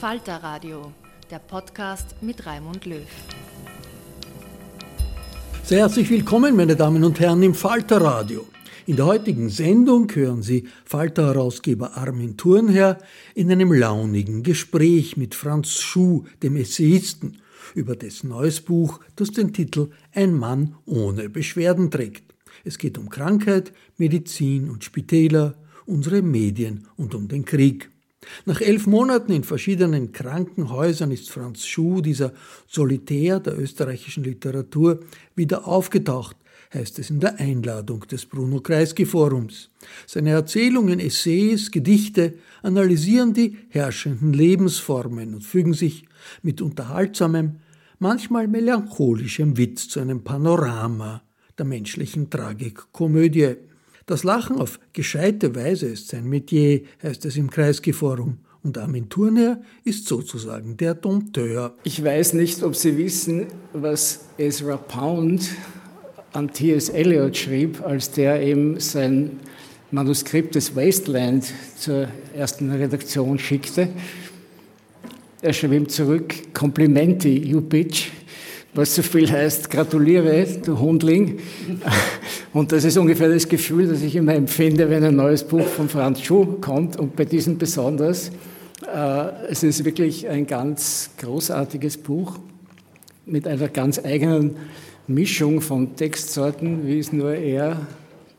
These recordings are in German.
Falter Radio, der Podcast mit Raimund Löw. Sehr herzlich willkommen, meine Damen und Herren, im Falter Radio. In der heutigen Sendung hören Sie Falter-Herausgeber Armin Thurnherr in einem launigen Gespräch mit Franz Schuh, dem Essayisten, über dessen neues Buch, das den Titel Ein Mann ohne Beschwerden trägt. Es geht um Krankheit, Medizin und Spitäler, unsere Medien und um den Krieg. Nach elf Monaten in verschiedenen Krankenhäusern ist Franz Schuh, dieser Solitär der österreichischen Literatur, wieder aufgetaucht, heißt es in der Einladung des Bruno Kreisky Forums. Seine Erzählungen, Essays, Gedichte analysieren die herrschenden Lebensformen und fügen sich mit unterhaltsamem, manchmal melancholischem Witz zu einem Panorama der menschlichen Tragikkomödie. Das Lachen auf gescheite Weise ist sein Metier, heißt es im Kreisgeforum. Und Armin Thurner ist sozusagen der Dompteur. Ich weiß nicht, ob Sie wissen, was Ezra Pound an T.S. Eliot schrieb, als der eben sein Manuskript des Wasteland zur ersten Redaktion schickte. Er schrieb ihm zurück, Komplimenti, you bitch was so viel heißt, gratuliere, du Hundling. Und das ist ungefähr das Gefühl, das ich immer empfinde, wenn ein neues Buch von Franz Schuh kommt und bei diesem besonders. Äh, es ist wirklich ein ganz großartiges Buch mit einer ganz eigenen Mischung von Textsorten, wie es nur er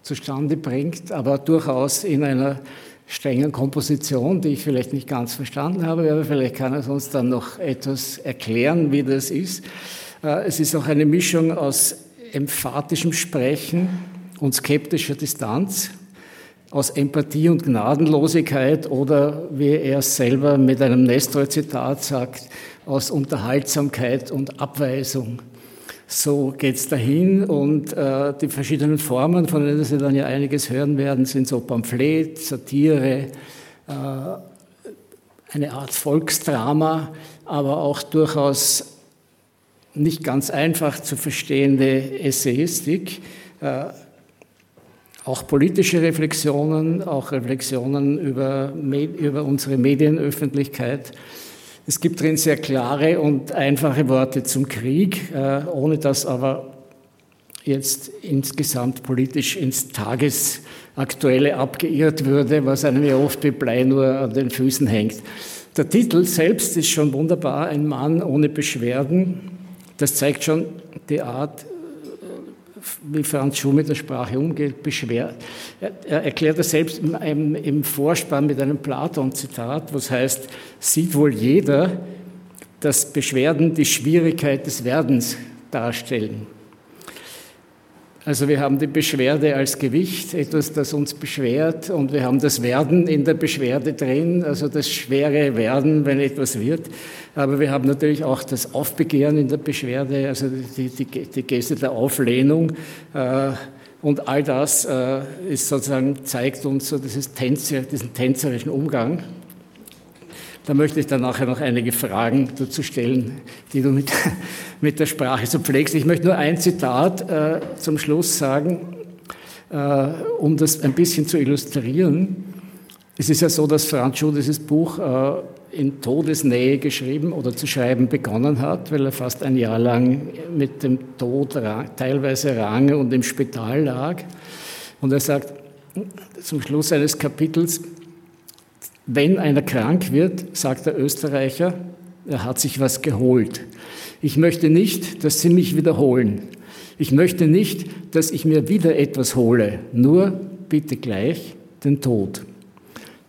zustande bringt, aber durchaus in einer strengen Komposition, die ich vielleicht nicht ganz verstanden habe, aber vielleicht kann er uns dann noch etwas erklären, wie das ist. Äh, es ist auch eine Mischung aus emphatischem Sprechen und skeptischer Distanz, aus Empathie und Gnadenlosigkeit oder, wie er selber mit einem Nestor-Zitat sagt, aus Unterhaltsamkeit und Abweisung. So geht es dahin und äh, die verschiedenen Formen, von denen Sie dann ja einiges hören werden, sind so Pamphlet, Satire, äh, eine Art Volksdrama, aber auch durchaus nicht ganz einfach zu verstehende Essayistik, äh, auch politische Reflexionen, auch Reflexionen über, über unsere Medienöffentlichkeit. Es gibt drin sehr klare und einfache Worte zum Krieg, äh, ohne dass aber jetzt insgesamt politisch ins Tagesaktuelle abgeirrt würde, was einem ja oft wie Blei nur an den Füßen hängt. Der Titel selbst ist schon wunderbar, ein Mann ohne Beschwerden. Das zeigt schon die Art, wie Franz Schuh mit der Sprache umgeht, beschwert. Er erklärt das selbst im, im Vorspann mit einem Platon-Zitat, was heißt, sieht wohl jeder, dass Beschwerden die Schwierigkeit des Werdens darstellen. Also wir haben die Beschwerde als Gewicht, etwas, das uns beschwert, und wir haben das Werden in der Beschwerde drin, also das schwere Werden, wenn etwas wird. Aber wir haben natürlich auch das Aufbegehren in der Beschwerde, also die, die, die Geste der Auflehnung. Äh, und all das äh, ist sozusagen, zeigt uns so dieses Tänzer, diesen tänzerischen Umgang. Da möchte ich dann nachher noch einige Fragen dazu stellen, die du mit, mit der Sprache so pflegst. Ich möchte nur ein Zitat äh, zum Schluss sagen, äh, um das ein bisschen zu illustrieren. Es ist ja so, dass Franz Schuh dieses Buch äh, in Todesnähe geschrieben oder zu schreiben begonnen hat, weil er fast ein Jahr lang mit dem Tod teilweise range und im Spital lag. Und er sagt zum Schluss eines Kapitels, wenn einer krank wird, sagt der Österreicher, er hat sich was geholt. Ich möchte nicht, dass Sie mich wiederholen. Ich möchte nicht, dass ich mir wieder etwas hole. Nur bitte gleich den Tod.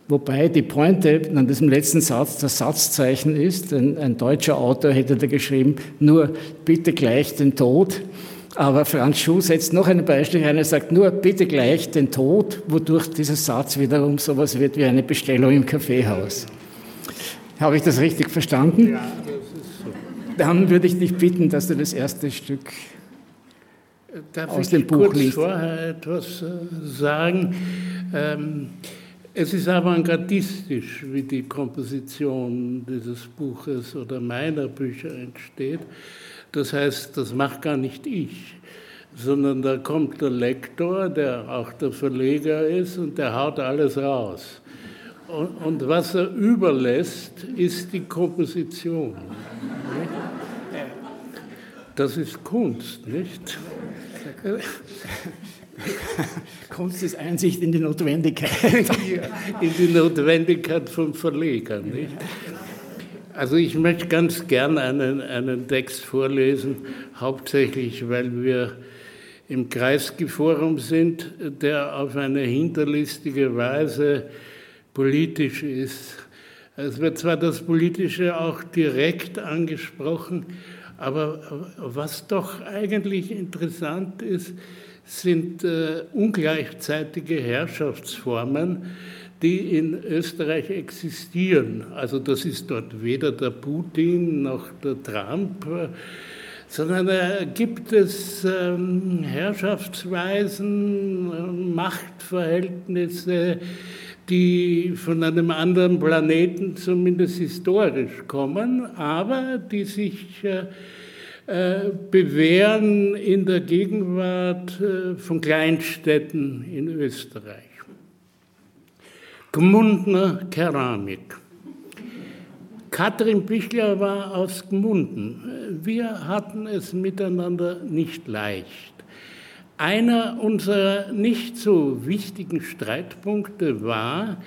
Wobei die Pointe an diesem letzten Satz das Satzzeichen ist. Ein, ein deutscher Autor hätte da geschrieben, nur bitte gleich den Tod. Aber Franz Schuh setzt noch ein Beispiel ein. Er sagt nur bitte gleich den Tod, wodurch dieser Satz wiederum sowas wird wie eine Bestellung im Kaffeehaus. Habe ich das richtig verstanden? Ja, das ist so. Dann würde ich dich bitten, dass du das erste Stück Darf aus dem Buch kurz liest. vorher etwas äh, sagen? Ähm, es ist avantgardistisch, wie die Komposition dieses Buches oder meiner Bücher entsteht. Das heißt, das macht gar nicht ich, sondern da kommt der Lektor, der auch der Verleger ist, und der haut alles raus. Und, und was er überlässt, ist die Komposition. Das ist Kunst, nicht? Kunst ist Einsicht in die Notwendigkeit. in die Notwendigkeit von Verlegern. Nicht? Also ich möchte ganz gern einen, einen Text vorlesen, hauptsächlich weil wir im Kreisky-Forum sind, der auf eine hinterlistige Weise politisch ist. Es wird zwar das Politische auch direkt angesprochen, aber was doch eigentlich interessant ist, sind äh, ungleichzeitige Herrschaftsformen, die in Österreich existieren. Also das ist dort weder der Putin noch der Trump, sondern da gibt es ähm, Herrschaftsweisen, Machtverhältnisse, die von einem anderen Planeten zumindest historisch kommen, aber die sich äh, äh bewähren in der Gegenwart äh, von Kleinstädten in Österreich. Gmundner Keramik. Katrin Bichler war aus Gmunden. Wir hatten es miteinander nicht leicht. Einer unserer nicht so wichtigen Streitpunkte war,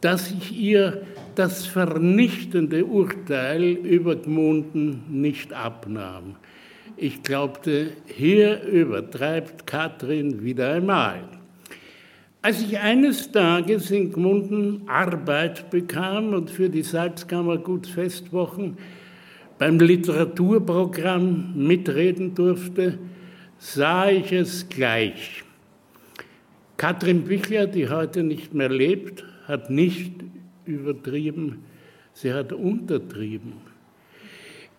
dass ich ihr das vernichtende Urteil über Gmunden nicht abnahm. Ich glaubte, hier übertreibt Katrin wieder einmal. Als ich eines Tages in Gmunden Arbeit bekam und für die Salzkammer Gutsfestwochen beim Literaturprogramm mitreden durfte, sah ich es gleich. Katrin Bichler, die heute nicht mehr lebt, hat nicht übertrieben, sie hat untertrieben.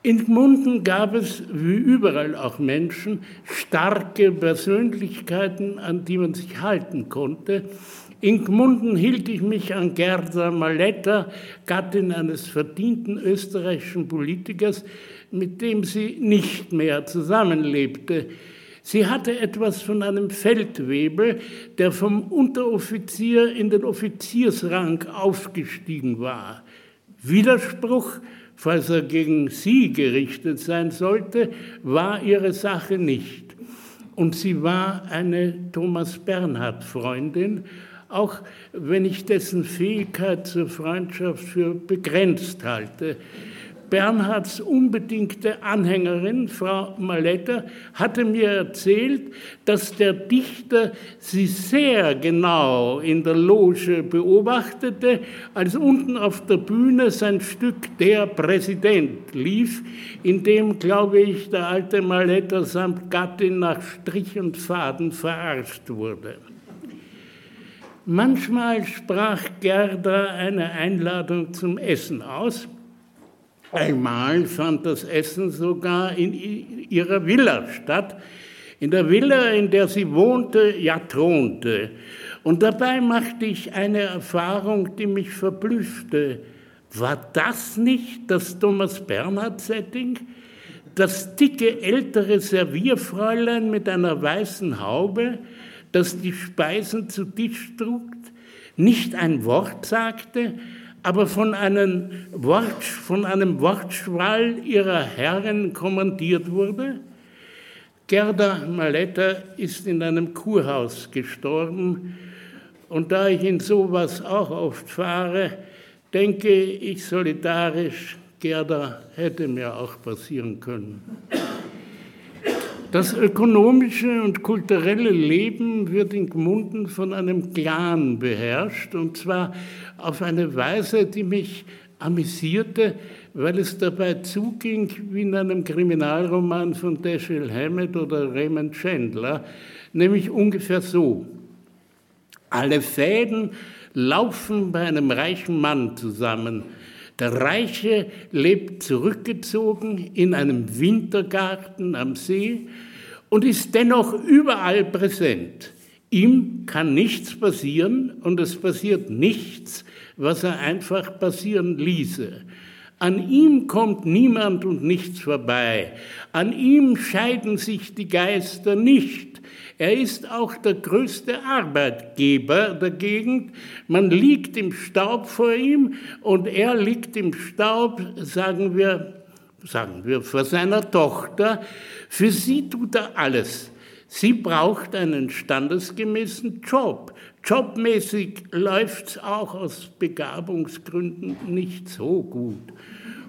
In Gmunden gab es, wie überall auch Menschen, starke Persönlichkeiten, an die man sich halten konnte. In Gmunden hielt ich mich an Gerda Maletta, Gattin eines verdienten österreichischen Politikers, mit dem sie nicht mehr zusammenlebte. Sie hatte etwas von einem Feldwebel, der vom Unteroffizier in den Offiziersrang aufgestiegen war. Widerspruch falls er gegen sie gerichtet sein sollte, war ihre Sache nicht. Und sie war eine Thomas Bernhard-Freundin, auch wenn ich dessen Fähigkeit zur Freundschaft für begrenzt halte. Bernhards unbedingte Anhängerin, Frau Maletta, hatte mir erzählt, dass der Dichter sie sehr genau in der Loge beobachtete, als unten auf der Bühne sein Stück Der Präsident lief, in dem, glaube ich, der alte Maletta samt Gattin nach Strich und Faden verarscht wurde. Manchmal sprach Gerda eine Einladung zum Essen aus. Einmal fand das Essen sogar in ihrer Villa statt, in der Villa, in der sie wohnte, ja thronte. Und dabei machte ich eine Erfahrung, die mich verblüffte. War das nicht das Thomas Bernhard-Setting? Das dicke ältere Servierfräulein mit einer weißen Haube, das die Speisen zu Tisch trug, nicht ein Wort sagte, aber von einem, Wort, von einem Wortschwall ihrer Herren kommandiert wurde? Gerda Maletta ist in einem Kurhaus gestorben und da ich in sowas auch oft fahre, denke ich solidarisch, Gerda hätte mir auch passieren können. Das ökonomische und kulturelle Leben wird in Gmunden von einem Clan beherrscht, und zwar auf eine Weise, die mich amüsierte, weil es dabei zuging wie in einem Kriminalroman von Dashiell Hammett oder Raymond Chandler, nämlich ungefähr so. Alle Fäden laufen bei einem reichen Mann zusammen. Der Reiche lebt zurückgezogen in einem Wintergarten am See und ist dennoch überall präsent. Ihm kann nichts passieren und es passiert nichts, was er einfach passieren ließe. An ihm kommt niemand und nichts vorbei. An ihm scheiden sich die Geister nicht. Er ist auch der größte Arbeitgeber der Gegend. Man liegt im Staub vor ihm und er liegt im Staub, sagen wir, sagen wir, vor seiner Tochter. Für sie tut er alles. Sie braucht einen standesgemäßen Job. Jobmäßig läuft es auch aus Begabungsgründen nicht so gut.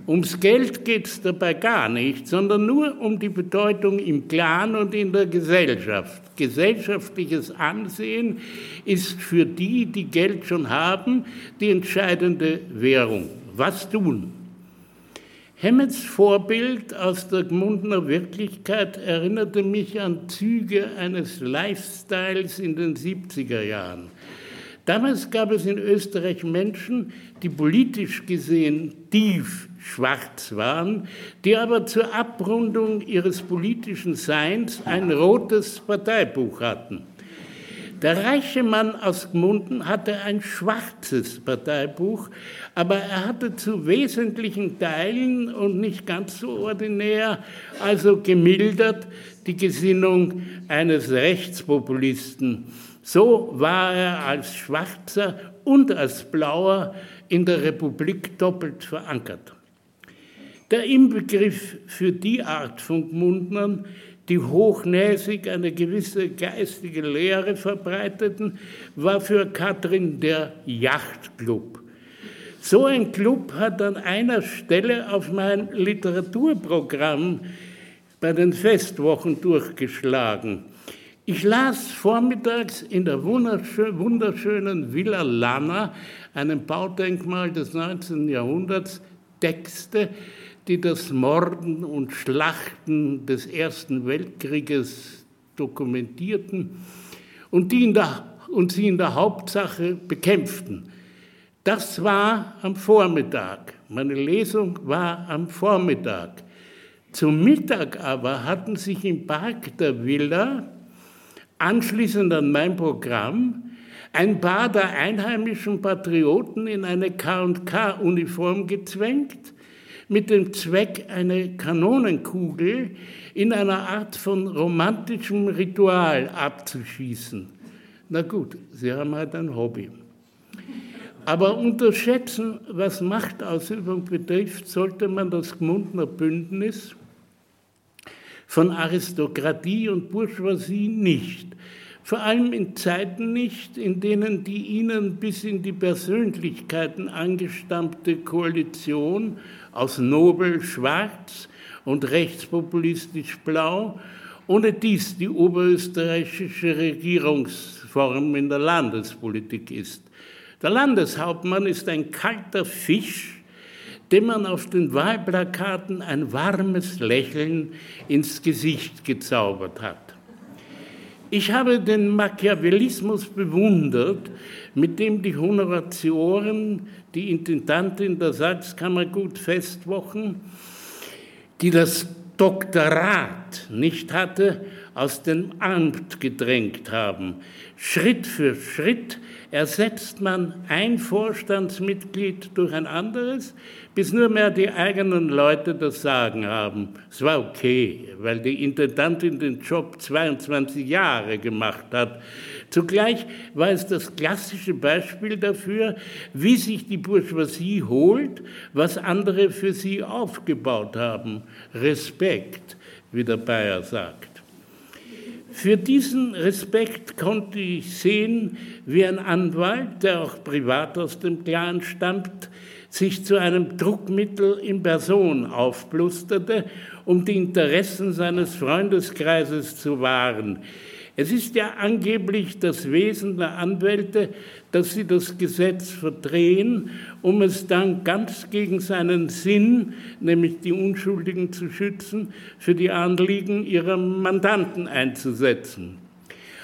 Ums Geld geht es dabei gar nicht, sondern nur um die Bedeutung im Clan und in der Gesellschaft. Gesellschaftliches Ansehen ist für die, die Geld schon haben, die entscheidende Währung. Was tun? Hemmets Vorbild aus der Gmundner Wirklichkeit erinnerte mich an Züge eines Lifestyles in den 70er Jahren. Damals gab es in Österreich Menschen, die politisch gesehen tief schwarz waren, die aber zur Abrundung ihres politischen Seins ein rotes Parteibuch hatten. Der reiche Mann aus Gmunden hatte ein schwarzes Parteibuch, aber er hatte zu wesentlichen Teilen und nicht ganz so ordinär, also gemildert, die Gesinnung eines Rechtspopulisten. So war er als Schwarzer und als Blauer in der Republik doppelt verankert. Der Inbegriff für die Art von Gmundnern, die hochnäsig eine gewisse geistige Lehre verbreiteten, war für Katrin der Yachtclub. So ein Club hat an einer Stelle auf mein Literaturprogramm bei den Festwochen durchgeschlagen. Ich las vormittags in der wunderschönen Villa Lana, einem Baudenkmal des 19. Jahrhunderts, Texte, die das Morden und Schlachten des Ersten Weltkrieges dokumentierten und, die in der, und sie in der Hauptsache bekämpften. Das war am Vormittag. Meine Lesung war am Vormittag. Zum Mittag aber hatten sich im Park der Villa, anschließend an mein Programm, ein paar der einheimischen Patrioten in eine K&K-Uniform gezwängt mit dem Zweck, eine Kanonenkugel in einer Art von romantischem Ritual abzuschießen. Na gut, Sie haben halt ein Hobby. Aber unterschätzen, was Machtausübung betrifft, sollte man das Gmundner Bündnis von Aristokratie und Bourgeoisie nicht, vor allem in Zeiten nicht, in denen die ihnen bis in die Persönlichkeiten angestammte Koalition aus Nobel Schwarz und rechtspopulistisch Blau ohne dies die oberösterreichische Regierungsform in der Landespolitik ist. Der Landeshauptmann ist ein kalter Fisch, dem man auf den Wahlplakaten ein warmes Lächeln ins Gesicht gezaubert hat. Ich habe den Machiavellismus bewundert, mit dem die Honoratioren, die Intendantin der Salzkammer gut Festwochen, die das Doktorat nicht hatte, aus dem Amt gedrängt haben. Schritt für Schritt ersetzt man ein Vorstandsmitglied durch ein anderes, bis nur mehr die eigenen Leute das Sagen haben. Es war okay, weil die Intendantin den Job 22 Jahre gemacht hat. Zugleich war es das klassische Beispiel dafür, wie sich die Bourgeoisie holt, was andere für sie aufgebaut haben. Respekt, wie der Bayer sagt. Für diesen Respekt konnte ich sehen, wie ein Anwalt, der auch privat aus dem Clan stammt, sich zu einem Druckmittel in Person aufblusterte, um die Interessen seines Freundeskreises zu wahren. Es ist ja angeblich das Wesen der Anwälte, dass sie das Gesetz verdrehen, um es dann ganz gegen seinen Sinn, nämlich die Unschuldigen zu schützen, für die Anliegen ihrer Mandanten einzusetzen.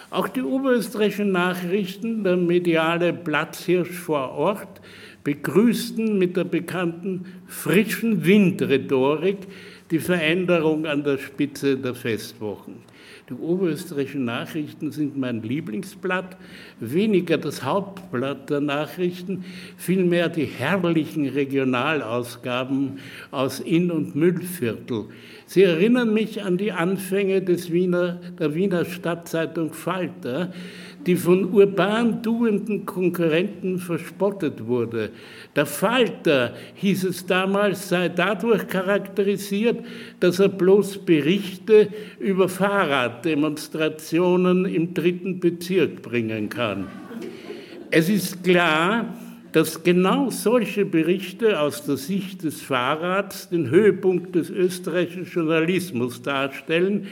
Auch die oberösterreichischen Nachrichten, der mediale Platzhirsch vor Ort, begrüßten mit der bekannten frischen Windrhetorik die Veränderung an der Spitze der Festwochen. Die oberösterreichischen Nachrichten sind mein Lieblingsblatt, weniger das Hauptblatt der Nachrichten, vielmehr die herrlichen Regionalausgaben aus Inn- und Müllviertel. Sie erinnern mich an die Anfänge des Wiener, der Wiener Stadtzeitung Falter, die von urban tuenden Konkurrenten verspottet wurde. Der Falter, hieß es damals, sei dadurch charakterisiert, dass er bloß Berichte über Fahrraddemonstrationen im dritten Bezirk bringen kann. Es ist klar, dass genau solche Berichte aus der Sicht des Fahrrads den Höhepunkt des österreichischen Journalismus darstellen,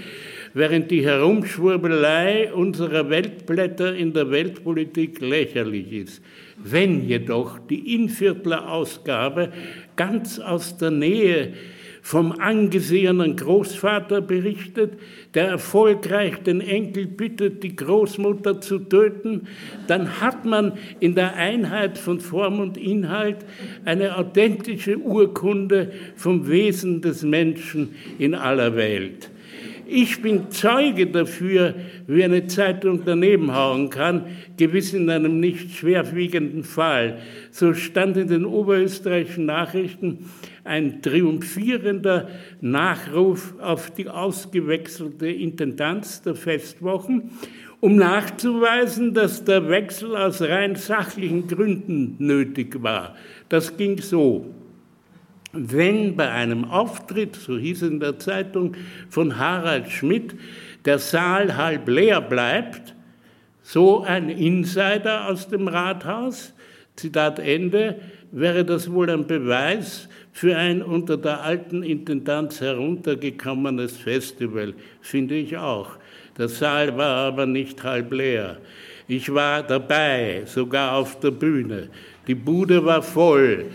während die Herumschwurbelei unserer Weltblätter in der Weltpolitik lächerlich ist. Wenn jedoch die Inviertler Ausgabe ganz aus der Nähe vom angesehenen Großvater berichtet, der erfolgreich den Enkel bittet, die Großmutter zu töten, dann hat man in der Einheit von Form und Inhalt eine authentische Urkunde vom Wesen des Menschen in aller Welt. Ich bin Zeuge dafür, wie eine Zeitung daneben hauen kann, gewiss in einem nicht schwerwiegenden Fall. So stand in den oberösterreichischen Nachrichten ein triumphierender Nachruf auf die ausgewechselte Intendanz der Festwochen, um nachzuweisen, dass der Wechsel aus rein sachlichen Gründen nötig war. Das ging so wenn bei einem Auftritt, so hieß es in der Zeitung, von Harald Schmidt, der Saal halb leer bleibt, so ein Insider aus dem Rathaus, Zitat Ende, wäre das wohl ein Beweis für ein unter der alten Intendanz heruntergekommenes Festival, finde ich auch. Der Saal war aber nicht halb leer. Ich war dabei, sogar auf der Bühne. Die Bude war voll.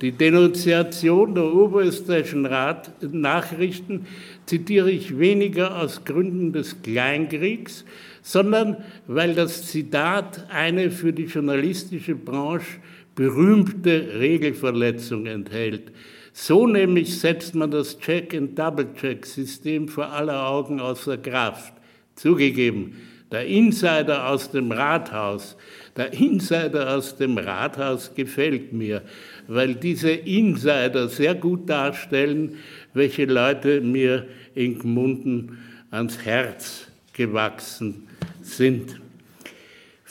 Die Denunziation der oberösterreichischen Rat Nachrichten zitiere ich weniger aus Gründen des Kleinkriegs, sondern weil das Zitat eine für die journalistische Branche berühmte Regelverletzung enthält. So nämlich setzt man das Check-and-Double-Check-System vor aller Augen außer Kraft. Zugegeben, der Insider aus dem Rathaus, der Insider aus dem Rathaus gefällt mir, weil diese Insider sehr gut darstellen, welche Leute mir in Gmunden ans Herz gewachsen sind.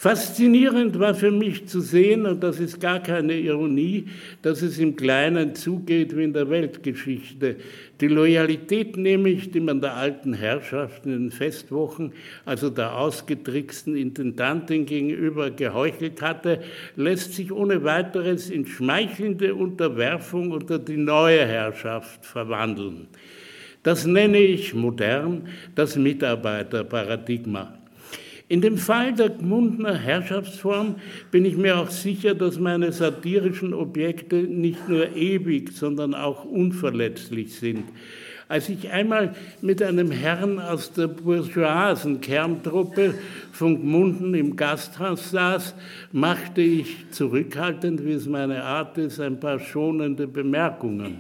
Faszinierend war für mich zu sehen, und das ist gar keine Ironie, dass es im Kleinen zugeht wie in der Weltgeschichte. Die Loyalität nämlich, die man der alten Herrschaft in den Festwochen, also der ausgetricksten Intendantin gegenüber geheuchelt hatte, lässt sich ohne weiteres in schmeichelnde Unterwerfung unter die neue Herrschaft verwandeln. Das nenne ich modern das Mitarbeiterparadigma. In dem Fall der Gmundner Herrschaftsform bin ich mir auch sicher, dass meine satirischen Objekte nicht nur ewig, sondern auch unverletzlich sind. Als ich einmal mit einem Herrn aus der bourgeoisen Kerntruppe von Gmunden im Gasthaus saß, machte ich zurückhaltend, wie es meine Art ist, ein paar schonende Bemerkungen.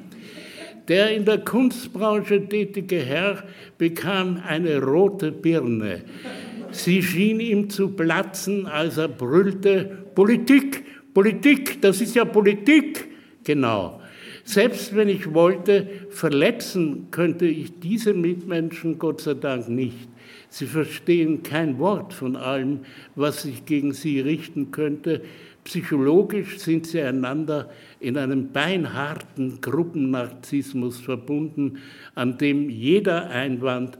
Der in der Kunstbranche tätige Herr bekam eine rote Birne. Sie schien ihm zu platzen, als er brüllte, Politik, Politik, das ist ja Politik. Genau. Selbst wenn ich wollte, verletzen könnte ich diese Mitmenschen Gott sei Dank nicht. Sie verstehen kein Wort von allem, was sich gegen sie richten könnte. Psychologisch sind sie einander in einem beinharten Gruppennarzissmus verbunden, an dem jeder Einwand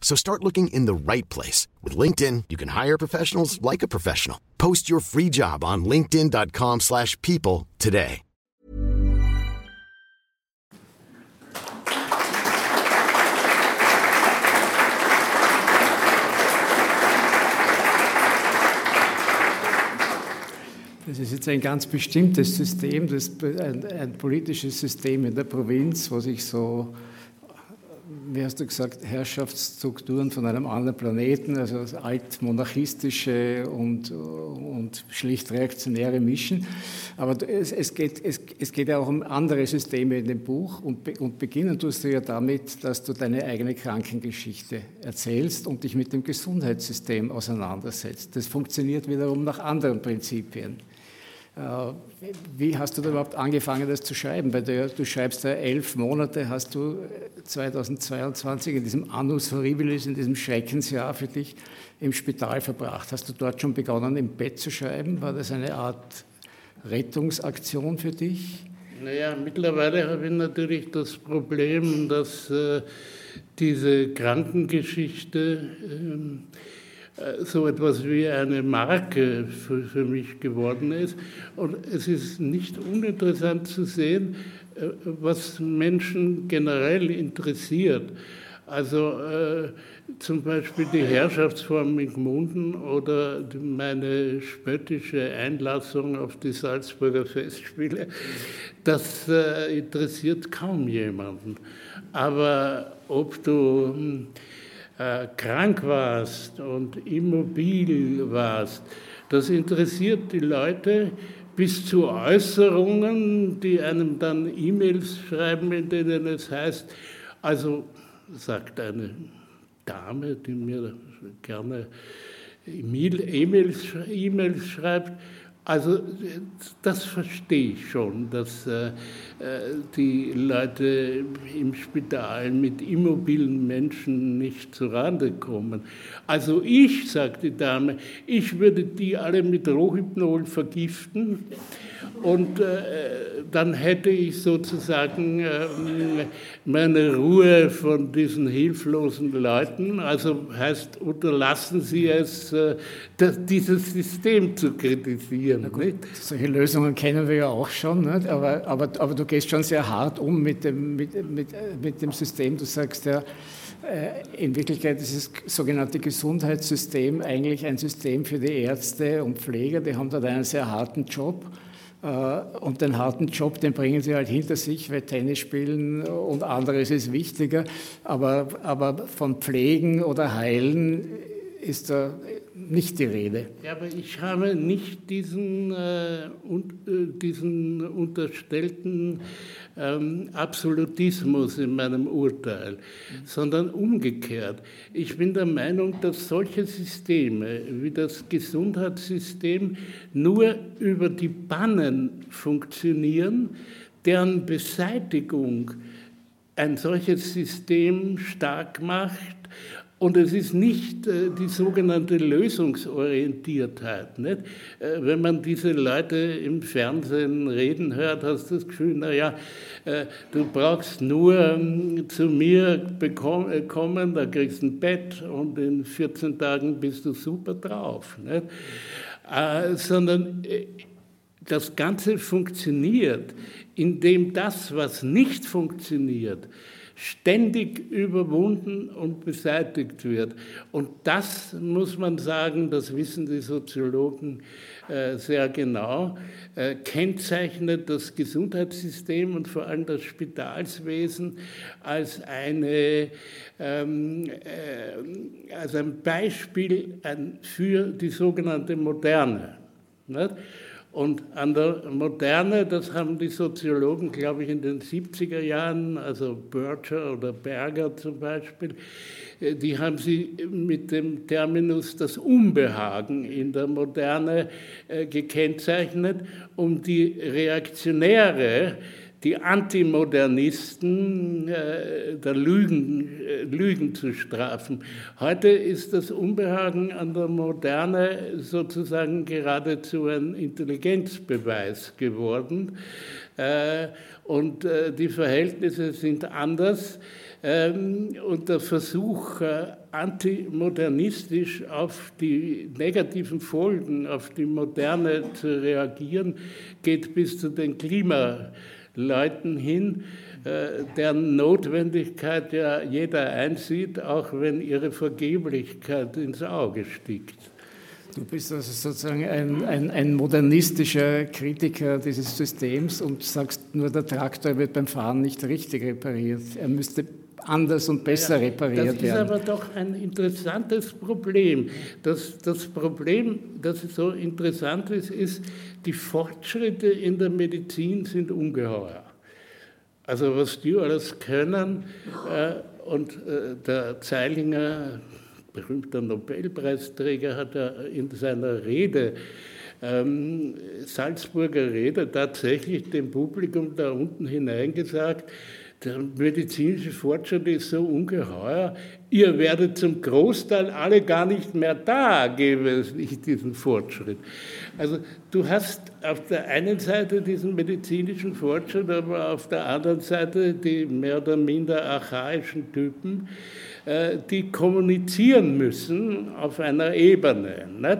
So start looking in the right place. With LinkedIn, you can hire professionals like a professional. Post your free job on linkedin.com slash people today. Das ist jetzt ein ganz bestimmtes System, das, ein, ein politisches System in der Provinz, wo sich so wie hast du gesagt, Herrschaftsstrukturen von einem anderen Planeten, also das altmonarchistische und, und schlicht reaktionäre mischen. Aber es, es, geht, es, es geht ja auch um andere Systeme in dem Buch und, und beginnen tust du ja damit, dass du deine eigene Krankengeschichte erzählst und dich mit dem Gesundheitssystem auseinandersetzt. Das funktioniert wiederum nach anderen Prinzipien. Äh, wie hast du da überhaupt angefangen, das zu schreiben? Weil du, du schreibst ja elf Monate, hast du 2022 in diesem Annus Horribilis, in diesem Schreckensjahr für dich im Spital verbracht. Hast du dort schon begonnen, im Bett zu schreiben? War das eine Art Rettungsaktion für dich? Naja, mittlerweile habe ich natürlich das Problem, dass äh, diese Krankengeschichte äh, äh, so etwas wie eine Marke für, für, mich geworden ist. Und es ist nicht uninteressant zu sehen, äh, was Menschen generell interessiert. Also äh, zum Beispiel die Herrschaftsform in Gmunden oder meine spöttische Einlassung auf die Salzburger Festspiele, das äh, interessiert kaum jemanden. Aber ob du hm, äh, krank warst und immobil warst. Das interessiert die Leute bis zu Äußerungen, die einem dann E-Mails schreiben, in denen es heißt, also sagt eine Dame, die mir gerne E-Mails schreibt, also das verstehe ich schon, dass äh, die Leute im Spital mit immobilen Menschen nicht zurande kommen. Also ich, sagt die Dame, ich würde die alle mit Rohhypnol vergiften und äh, dann hätte ich sozusagen äh, meine Ruhe von diesen hilflosen Leuten. Also heißt, unterlassen Sie es, äh, das, dieses System zu kritisieren. Gut, solche Lösungen kennen wir ja auch schon, nicht? Aber, aber, aber du gehst schon sehr hart um mit dem, mit, mit, mit dem System. Du sagst ja, äh, in Wirklichkeit ist das sogenannte Gesundheitssystem eigentlich ein System für die Ärzte und Pfleger. Die haben dort einen sehr harten Job. Äh, und den harten Job, den bringen sie halt hinter sich, weil Tennis spielen und anderes ist wichtiger. Aber, aber von Pflegen oder Heilen ist da nicht die Rede. Ja, aber ich habe nicht diesen, äh, un, äh, diesen unterstellten ähm, Absolutismus in meinem Urteil, sondern umgekehrt. Ich bin der Meinung, dass solche Systeme wie das Gesundheitssystem nur über die Bannen funktionieren, deren Beseitigung ein solches System stark macht und es ist nicht äh, die sogenannte Lösungsorientiertheit. Nicht? Äh, wenn man diese Leute im Fernsehen reden hört, hast du das Gefühl, naja, äh, du brauchst nur ähm, zu mir kommen, da kriegst du ein Bett und in 14 Tagen bist du super drauf. Nicht? Sondern das Ganze funktioniert, indem das, was nicht funktioniert, ständig überwunden und beseitigt wird. Und das muss man sagen, das wissen die Soziologen äh, sehr genau, äh, kennzeichnet das Gesundheitssystem und vor allem das Spitalswesen als, eine, ähm, äh, als ein Beispiel für die sogenannte Moderne. Nicht? Und an der Moderne, das haben die Soziologen, glaube ich, in den 70er Jahren, also Bircher oder Berger zum Beispiel, äh, die haben sie mit dem Terminus das Unbehagen in der Moderne äh, gekennzeichnet, um die reaktionäre die Antimodernisten äh, der Lügen, äh, Lügen zu strafen. Heute ist das Unbehagen an der Moderne sozusagen geradezu ein Intelligenzbeweis geworden. Äh, und äh, die Verhältnisse sind anders. Ähm, und der Versuch, äh, antimodernistisch auf die negativen Folgen, auf die Moderne zu reagieren, geht bis zu den Klima Leuten hin, äh, deren Notwendigkeit ja jeder einsieht, auch wenn ihre Vergeblichkeit ins Auge sticht. Du bist also sozusagen ein, ein, ein, modernistischer Kritiker dieses Systems und sagst nur, der Traktor wird beim Fahren nicht richtig repariert. Er müsste anders und besser ja, repariert werden. Das ist aber doch ein interessantes Problem. Das, das Problem, das so interessant ist, ist, die Fortschritte in der Medizin sind ungeheuer. Also was die alles können äh, und äh, der Zeilinger, berühmter Nobelpreisträger, hat ja in seiner Rede ähm, Salzburger Rede tatsächlich dem Publikum da unten hineingesagt, der medizinische Fortschritt ist so ungeheuer, ihr werdet zum Großteil alle gar nicht mehr da, gäbe es nicht diesen Fortschritt. Also du hast auf der einen Seite diesen medizinischen Fortschritt, aber auf der anderen Seite die mehr oder minder archaischen Typen, äh, die kommunizieren müssen auf einer Ebene. Nicht?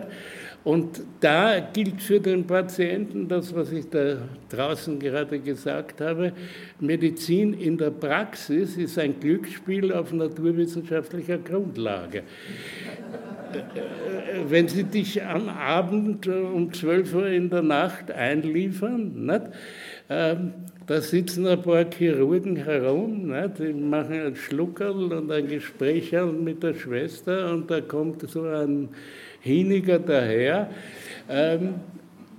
Und da gilt für den Patienten das, was ich da draußen gerade gesagt habe. Medizin in der Praxis ist ein Glücksspiel auf naturwissenschaftlicher Grundlage. Wenn Sie dich am Abend um 12 Uhr in der Nacht einliefern, nicht? Ähm, da sitzen ein paar Chirurgen herum, nicht? die machen ein Schluckerl und ein Gespräch mit der Schwester und da kommt so ein Hiniger daher. Ähm,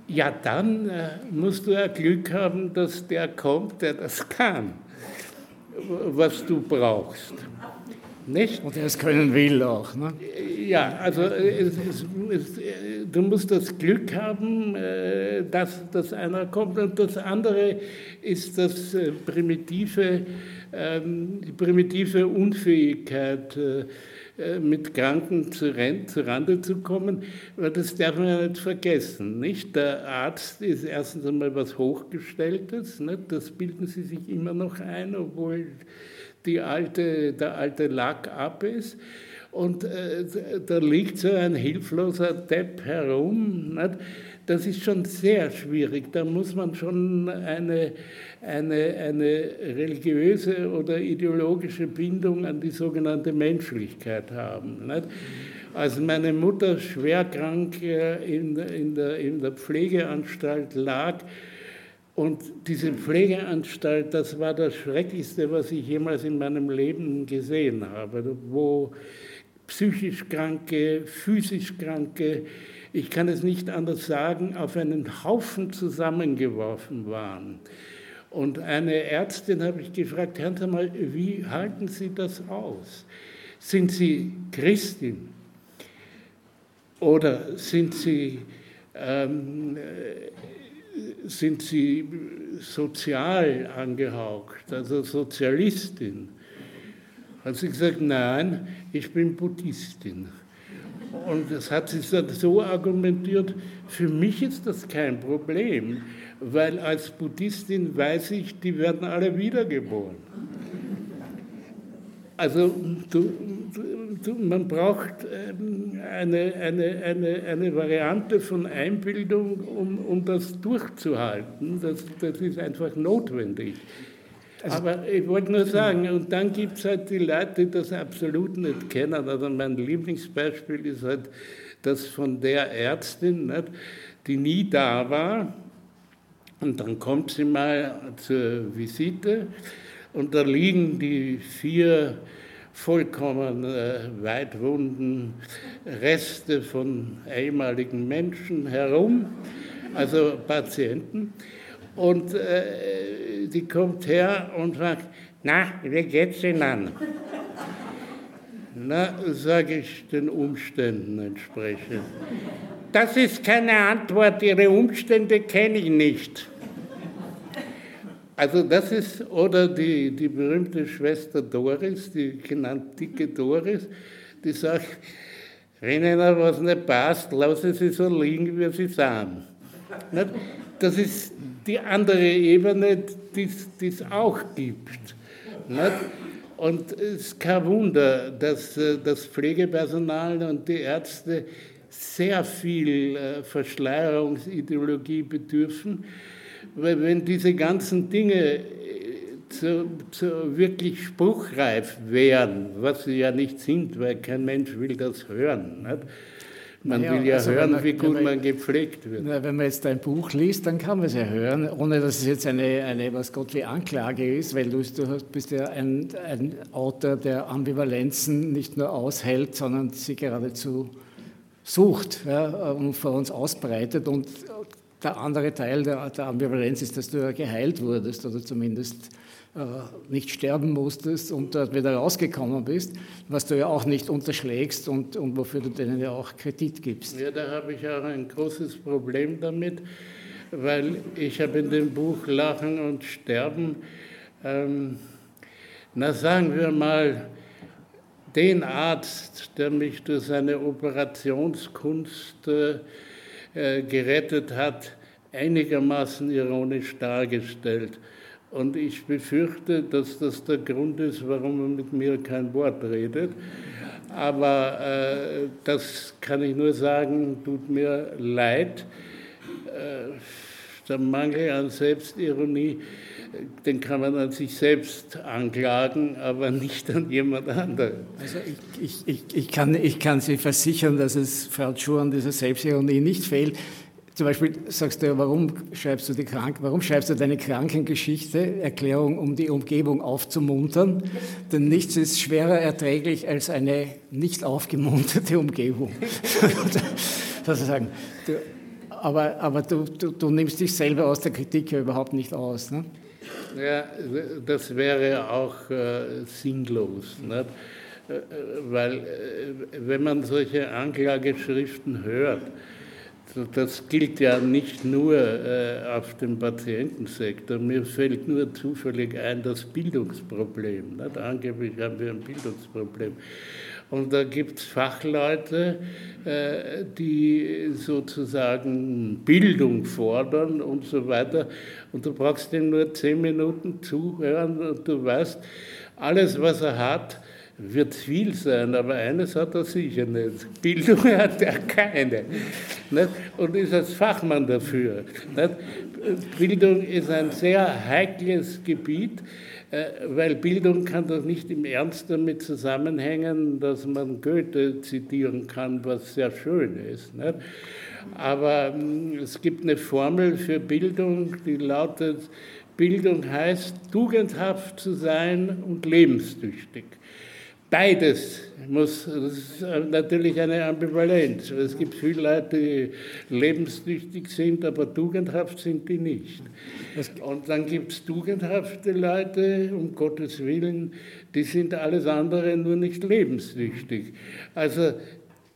ja, dann äh, musst du ja Glück haben, dass der kommt, der das kann, was du brauchst. Nicht? Und er es können will auch. Ne? Ja, also es, es, es, du musst das Glück haben, äh, dass, dass einer kommt. Und das andere ist das äh, primitive, ähm, die primitive Unfähigkeit äh, äh, mit Kranken zu, Rande zu kommen, weil das darf man ja nicht vergessen. Nicht? Der Arzt ist erstens einmal was Hochgestelltes, nicht? das bilden sie sich immer noch ein, obwohl die alte, der alte Lack ab ist. Und äh, da liegt so ein hilfloser Depp herum. Nicht? Das ist schon sehr schwierig. Da muss man schon eine eine, eine religiöse oder ideologische Bindung an die sogenannte Menschlichkeit haben. Nicht? Als meine Mutter schwer krank in, in, der, in der Pflegeanstalt lag, und diese Pflegeanstalt, das war das Schrecklichste, was ich jemals in meinem Leben gesehen habe, wo psychisch Kranke, physisch Kranke, ich kann es nicht anders sagen, auf einen Haufen zusammengeworfen waren. Und eine Ärztin habe ich gefragt, Sie mal, wie halten Sie das aus? Sind Sie Christin? Oder sind Sie, ähm, sind Sie sozial angehaucht, also Sozialistin? Hat sie gesagt, nein, ich bin Buddhistin. Und das hat sie dann so argumentiert, für mich ist das kein Problem, weil als Buddhistin weiß ich, die werden alle wiedergeboren. Also du, du, man braucht ähm, eine, eine, eine, eine Variante von Einbildung, um, um das durchzuhalten. Das, das ist einfach notwendig. Also, Aber ich wollte nur sagen, und dann gibt es halt die Leute, die das absolut nicht kennen. Also mein Lieblingsbeispiel ist halt das von der Ärztin, nicht, die nie da war. Und dann kommt sie mal zur Visite und da liegen die vier vollkommen äh, weitwunden Reste von ehemaligen Menschen herum, also Patienten. Und äh, die kommt her und sagt, na, wie geht's Ihnen an? Na, sage ich den Umständen entsprechend. Das ist keine Antwort, Ihre Umstände kenne ich nicht. Also das ist, oder die, die berühmte Schwester Doris, die genannt dicke Doris, die sagt, wenn Ihnen was nicht passt, lassen Sie so liegen, wie Sie sind. Das ist die andere Ebene, die es auch gibt. Und es ist kein Wunder, dass äh, das Pflegepersonal und die Ärzte sehr viel äh, Verschleierungsideologie bedürfen, weil wenn diese ganzen Dinge äh, zu, zu wirklich spruchreif wären, was sie ja nicht sind, weil kein Mensch will das hören, nicht? Man naja, will ja also hören, man, wie gut man, man, gepflegt wird. Na, wenn man jetzt ein Buch liest, dann kann man es ja hören, ohne dass es jetzt eine, eine was Gott wie Anklage ist, weil du, du bist ja ein, ein Autor, der Ambivalenzen nicht nur aushält, sondern sie geradezu sucht ja, und vor uns ausbreitet. Und der andere Teil der, der Ambivalenz ist, dass du ja geheilt wurdest oder zumindest äh, nicht sterben musstest und dort wieder rausgekommen bist, was du ja auch nicht unterschlägst und, und wofür du denen ja auch Kredit gibst. Ja, da habe ich auch ein großes Problem damit, weil ich habe in dem Buch Lachen und Sterben, ähm, na sagen wir mal, den Arzt, der mich durch seine Operationskunst äh, gerettet hat, einigermaßen ironisch dargestellt. Und ich befürchte, dass das der Grund ist, warum er mit mir kein Wort redet. Aber äh, das kann ich nur sagen, tut mir leid. Äh, der Mangel an Selbstironie, den kann man an sich selbst anklagen, aber nicht an jemand anderen. Also ich, ich, ich, kann, ich kann Sie versichern, dass es Frau Schuh an dieser Selbstironie nicht fehlt. Zum Beispiel sagst du, warum schreibst du, die Krank warum schreibst du deine Krankengeschichte, Erklärung, um die Umgebung aufzumuntern? Denn nichts ist schwerer erträglich als eine nicht aufgemunterte Umgebung. Sozusagen. Du, aber aber du, du, du, nimmst dich selber aus der Kritik ja überhaupt nicht aus. Ne? Ja, das wäre auch äh, sinnlos. Nicht? Äh, weil, äh, wenn man solche Anklageschriften hört, das gilt ja nicht nur äh, auf dem Patientensektor. Mir fällt nur zufällig ein das Bildungsproblem. Nicht? Angeblich haben wir ein Bildungsproblem. Und da gibt es Fachleute, äh, die sozusagen Bildung fordern und so weiter. Und du brauchst ihm nur zehn Minuten zuhören und du weißt, alles, was er hat, wird viel sein, aber eines hat er sicher nicht. Bildung hat er keine. Nicht? Und ist als Fachmann dafür. Nicht? Bildung ist ein sehr heikles Gebiet, äh, weil Bildung kann doch nicht im Ernst damit zusammenhängen, dass man Goethe zitieren kann, was sehr schön ist. Nicht? Aber hm, es gibt eine Formel für Bildung, die lautet, Bildung heißt, tugendhaft zu sein und lebenstüchtig. Beides muss, das ist natürlich eine Ambivalenz. Es gibt viele Leute, die lebenstüchtig sind, aber tugendhaft sind die nicht. Und dann gibt es tugendhafte Leute, um Gottes Willen, die sind alles andere nur nicht lebenstüchtig. Also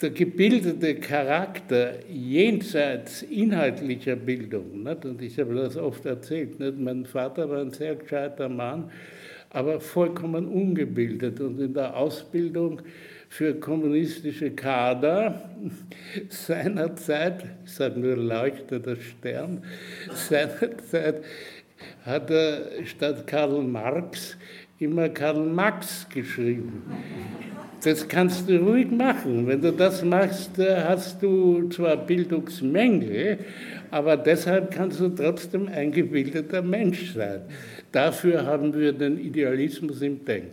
der gebildete Charakter jenseits inhaltlicher Bildung, nicht? und ich habe das oft erzählt, nicht? mein Vater war ein sehr gescheiter Mann, aber vollkommen ungebildet und in der Ausbildung für kommunistische Kader seinerzeit, ich sage nur leuchtender Stern, seinerzeit hat er statt Karl Marx immer Karl Marx geschrieben. Das kannst du ruhig machen. Wenn du das machst, äh, hast du zwar Bildungsmängel, aber deshalb kannst du trotzdem ein gebildeter Mensch sein. Dafür haben wir den Idealismus im Denken.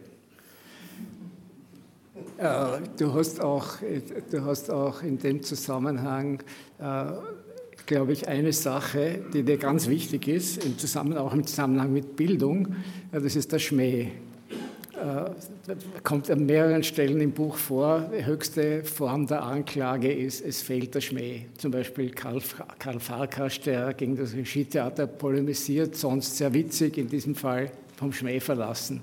Du hast auch, du hast auch in dem Zusammenhang, äh, glaube ich, eine Sache, die dir ganz wichtig ist, im Zusammenhang, auch im Zusammenhang mit Bildung, das ist der Schmäh. Äh, kommt an mehreren Stellen im Buch vor. Die höchste Form der Anklage ist, es fehlt der Schmäh. Zum Beispiel Karl, Karl Farkas, der gegen das Regietheater polemisiert, sonst sehr witzig, in diesem Fall vom Schmäh verlassen.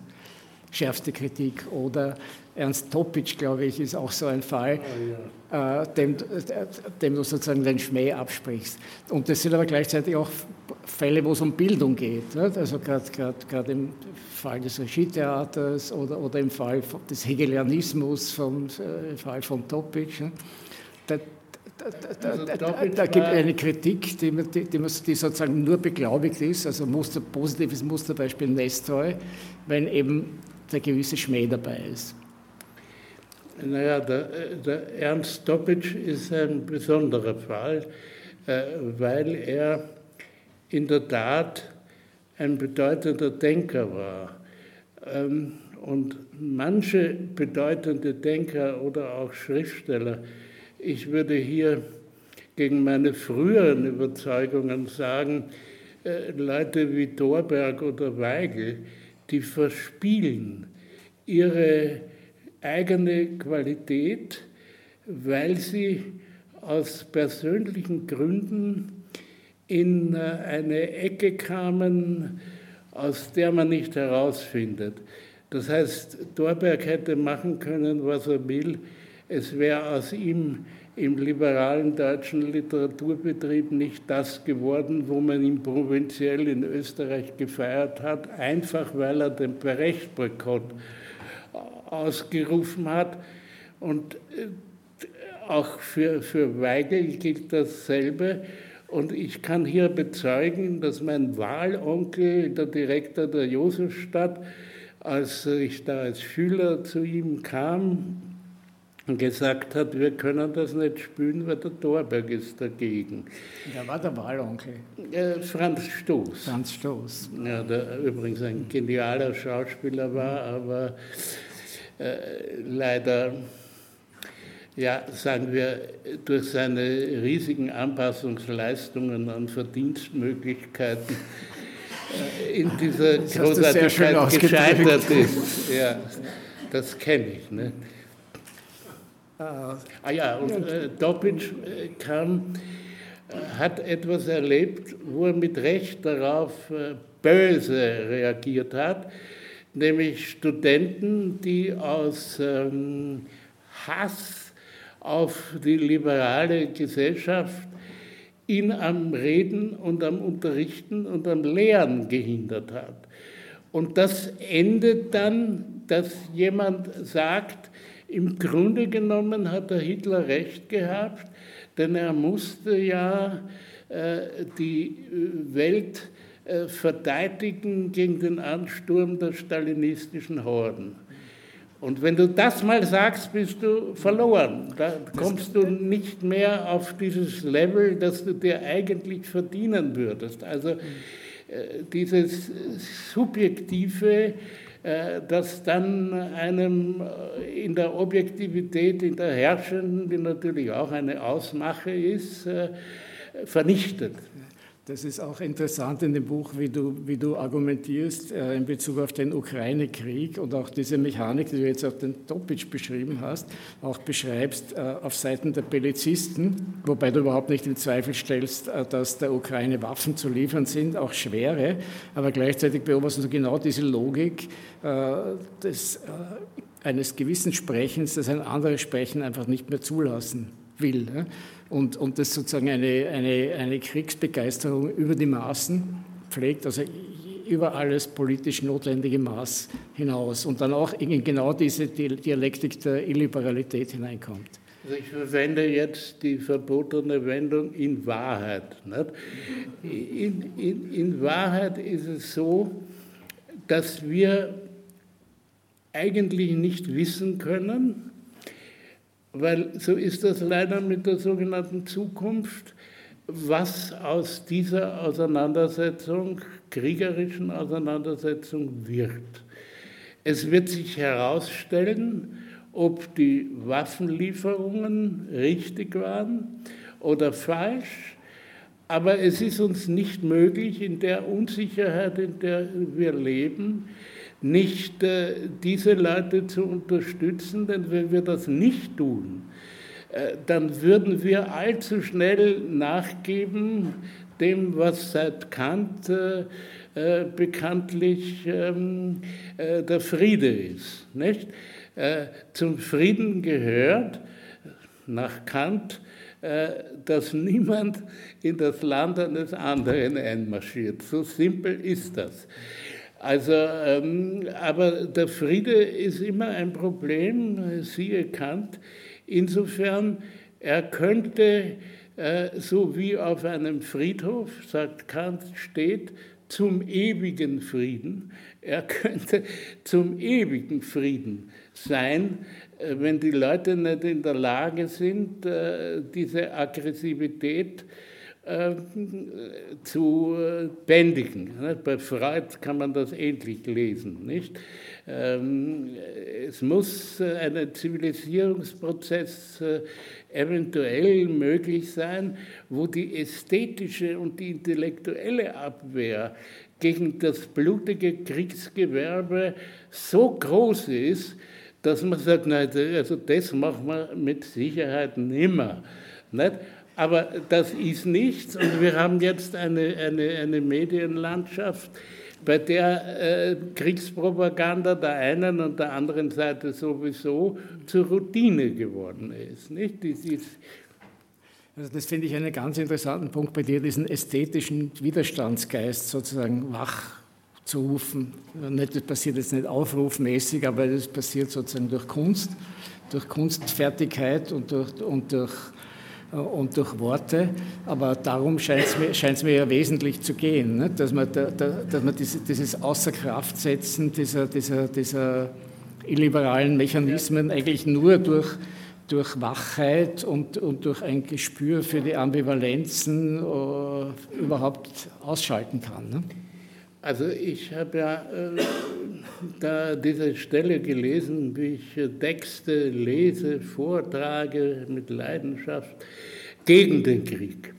Schärfste Kritik. Oder Ernst Topic, glaube ich, ist auch so ein Fall, oh, ja. äh, dem, dem, du sozusagen den Schmäh absprichst. Und das sind aber gleichzeitig auch Fälle, wo es um Bildung geht. Nicht? Also gerade im Fall des Regietheaters oder, oder im Fall des Hegelianismus, vom, äh, im Fall von Topic. Da, da, da, da, da gibt es eine Kritik, die, die, die, sozusagen nur beglaubigt ist, also Muster, positives Musterbeispiel Nestroy, wenn eben der gewisse Schmäh dabei ist. Naja, der, der Ernst Topic ist ein besonderer Fall, äh, weil er in der Tat ein bedeutender Denker war. Ähm, und manche bedeutende Denker oder auch Schriftsteller, ich würde hier gegen meine früheren Überzeugungen sagen, äh, Leute wie Thorberg oder Weigel, die verspielen ihre eigene Qualität, weil sie aus persönlichen Gründen in äh, eine Ecke kamen, aus der man nicht herausfindet. Das heißt, Thorberg hätte machen können, was er will. Es wäre aus ihm im liberalen deutschen Literaturbetrieb nicht das geworden, wo man ihn provinziell in Österreich gefeiert hat, einfach weil er den Brecht-Boykott ausgerufen hat. Und äh, auch für, für Weigel gilt dasselbe. Und ich kann hier bezeugen, dass mein Wahlonkel, der Direktor der Josefstadt, als ich da als Schüler zu ihm kam, gesagt hat, wir können das nicht spielen, weil der Thorberg ist dagegen. Wer war der Wahlonkel? Äh, Franz Stoß. Franz Stoß. Ja, der übrigens ein genialer Schauspieler war, aber äh, leider, ja, sagen wir, durch seine riesigen Anpassungsleistungen an Verdienstmöglichkeiten äh, in dieser Großartigkeit gescheitert ist. Ja, das kenne ich. Ne? Ah ja, und äh, Dopic äh, kam, äh, hat etwas erlebt, wo er mit Recht darauf äh, böse reagiert hat nämlich Studenten, die aus ähm, Hass auf die liberale Gesellschaft ihn am Reden und am Unterrichten und am Lehren gehindert hat. Und das endet dann, dass jemand sagt, im Grunde genommen hat der Hitler recht gehabt, denn er musste ja äh, die Welt äh, verteidigen gegen den Ansturm der stalinistischen Horden. Und wenn du das mal sagst, bist du verloren. Da kommst du nicht mehr auf dieses Level, das du dir eigentlich verdienen würdest. Also äh, dieses Subjektive, äh, das dann einem in der Objektivität, in der Herrschenden, die natürlich auch eine Ausmache ist, vernichtet. Das ist auch interessant in dem Buch, wie du, wie du argumentierst äh, in Bezug auf den Ukraine-Krieg und auch diese Mechanik, die du jetzt auf den Topic beschrieben hast, auch beschreibst äh, auf Seiten der Belizisten, wobei du überhaupt nicht in Zweifel stellst, äh, dass der Ukraine Waffen zu liefern sind, auch schwere, aber gleichzeitig beobachtest du genau diese Logik äh, des, äh, eines gewissen Sprechens, das ein anderes Sprechen einfach nicht mehr zulassen will. Ja? Und, und das sozusagen eine, eine, eine Kriegsbegeisterung über die Maßen pflegt, also über alles politisch notwendige Maß hinaus und dann auch in genau diese Dialektik der Illiberalität hineinkommt. Also ich verwende jetzt die verbotene Wendung in Wahrheit. In, in, in Wahrheit ist es so, dass wir eigentlich nicht wissen können, weil so ist das leider mit der sogenannten Zukunft, was aus dieser Auseinandersetzung, kriegerischen Auseinandersetzung wird. Es wird sich herausstellen, ob die Waffenlieferungen richtig waren oder falsch, aber es ist uns nicht möglich, in der Unsicherheit, in der wir leben, nicht äh, diese Leute zu unterstützen, denn wenn wir das nicht tun, äh, dann würden wir allzu schnell nachgeben dem, was seit Kant äh, äh bekanntlich ähm, äh, der Friede ist. Nicht? Äh, zum Frieden gehört nach Kant, dass niemand in das Land eines anderen einmarschiert. So simpel ist das. Also, ähm, aber der Friede ist immer ein Problem, siehe Kant. Insofern, er könnte, äh, so wie auf einem Friedhof, sagt Kant, steht, zum ewigen Frieden. Er könnte zum ewigen Frieden sein, äh, wenn die Leute nicht in der Lage sind, äh, diese Aggressivität äh, zu bändigen. Bei Freud kann man das ähnlich lesen. Nicht? Ähm, es muss ein Zivilisierungsprozess äh, eventuell möglich sein, wo die ästhetische und die intellektuelle Abwehr gegen das blutige Kriegsgewerbe so groß ist, dass man sagt, nein, also das machen wir mit Sicherheit nimmer. Nicht? Aber das ist nichts und wir haben jetzt eine, eine, eine Medienlandschaft, bei der äh, Kriegspropaganda der einen und der anderen Seite sowieso zur Routine geworden ist. Nicht? Das, also das finde ich einen ganz interessanten Punkt bei dir, diesen ästhetischen Widerstandsgeist sozusagen wach zu rufen. Das passiert jetzt nicht aufrufmäßig, aber das passiert sozusagen durch Kunst, durch Kunstfertigkeit und durch, und durch und durch Worte. Aber darum scheint es mir, mir ja wesentlich zu gehen, ne? dass man, da, da, dass man diese, dieses Außerkraftsetzen dieser, dieser, dieser illiberalen Mechanismen eigentlich nur durch, durch Wachheit und, und durch ein Gespür für die Ambivalenzen uh, überhaupt ausschalten kann. Ne? Also ich habe ja äh, da diese Stelle gelesen, wie ich Texte lese, vortrage mit Leidenschaft gegen den Krieg.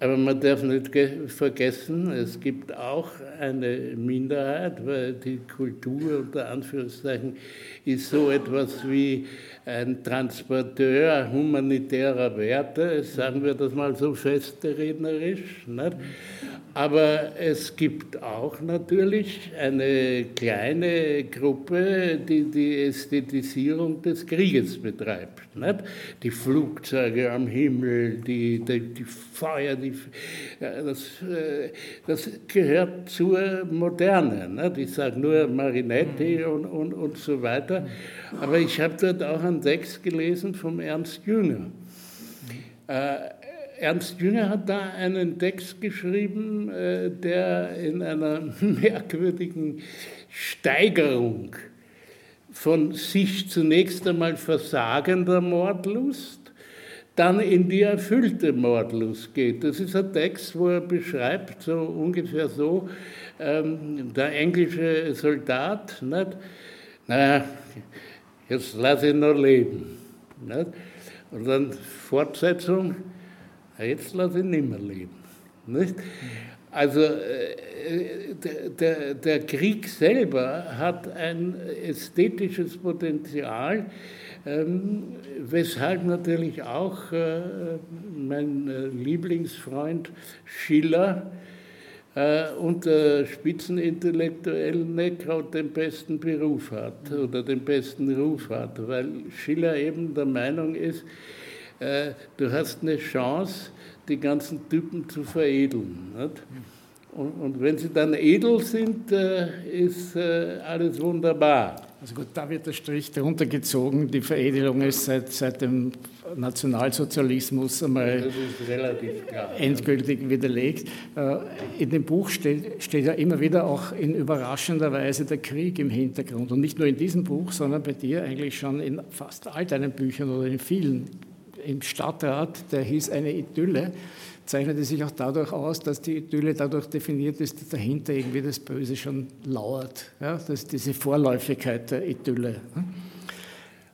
Aber man darf nicht vergessen, es gibt auch eine Minderheit, weil die Kultur unter Anführungszeichen ist so etwas wie ein Transporteur humanitärer Werte, sagen wir das mal so festrednerisch. Nicht? Aber es gibt auch natürlich eine kleine Gruppe, die die Ästhetisierung des Krieges betreibt. Nicht? Die Flugzeuge am Himmel, die, die, die Feuer, die, das, äh, das gehört zur Moderne. Nicht? Ich sage nur Marinetti und, und, und so weiter. Aber ich habe dort auch einen Text gelesen vom Ernst Jünger. Äh, Ernst Jünger hat da einen Text geschrieben, äh, der in einer merkwürdigen Steigerung von sich zunächst einmal versagender Mordlust, dann in die erfüllte Mordlust geht. Das ist ein Text, wo er beschreibt, so ungefähr so, ähm, der englische Soldat, nicht? naja, jetzt lasse ich noch leben. Nicht? Und dann Fortsetzung, Jetzt lasse ich nicht mehr leben. Nicht? Also äh, der, der, Krieg selber hat ein ästhetisches Potenzial, ähm, weshalb natürlich auch äh, mein äh, Lieblingsfreund Schiller unter Spitzenintellektuellen nicht gerade den besten Beruf hat oder den besten Ruf hat, weil Schiller eben der Meinung ist, du hast eine Chance, die ganzen Typen zu veredeln. Und, und, wenn sie dann edel sind, äh, ist äh, alles wunderbar. Also gut, da wird der Strich darunter gezogen. Die Veredelung ist seit, seit dem Nationalsozialismus einmal endgültig widerlegt. Äh, in dem Buch steht, steht, ja immer wieder auch in überraschender Weise der Krieg im Hintergrund. Und nicht nur in diesem Buch, sondern bei dir eigentlich schon in fast all deinen Büchern oder in vielen im Stadtrat, der hieß eine Idylle, zeichnete sich auch dadurch aus, dass die Idylle dadurch definiert ist, dass dahinter irgendwie das Böse schon lauert. Ja? Das ist diese Vorläufigkeit der Idylle.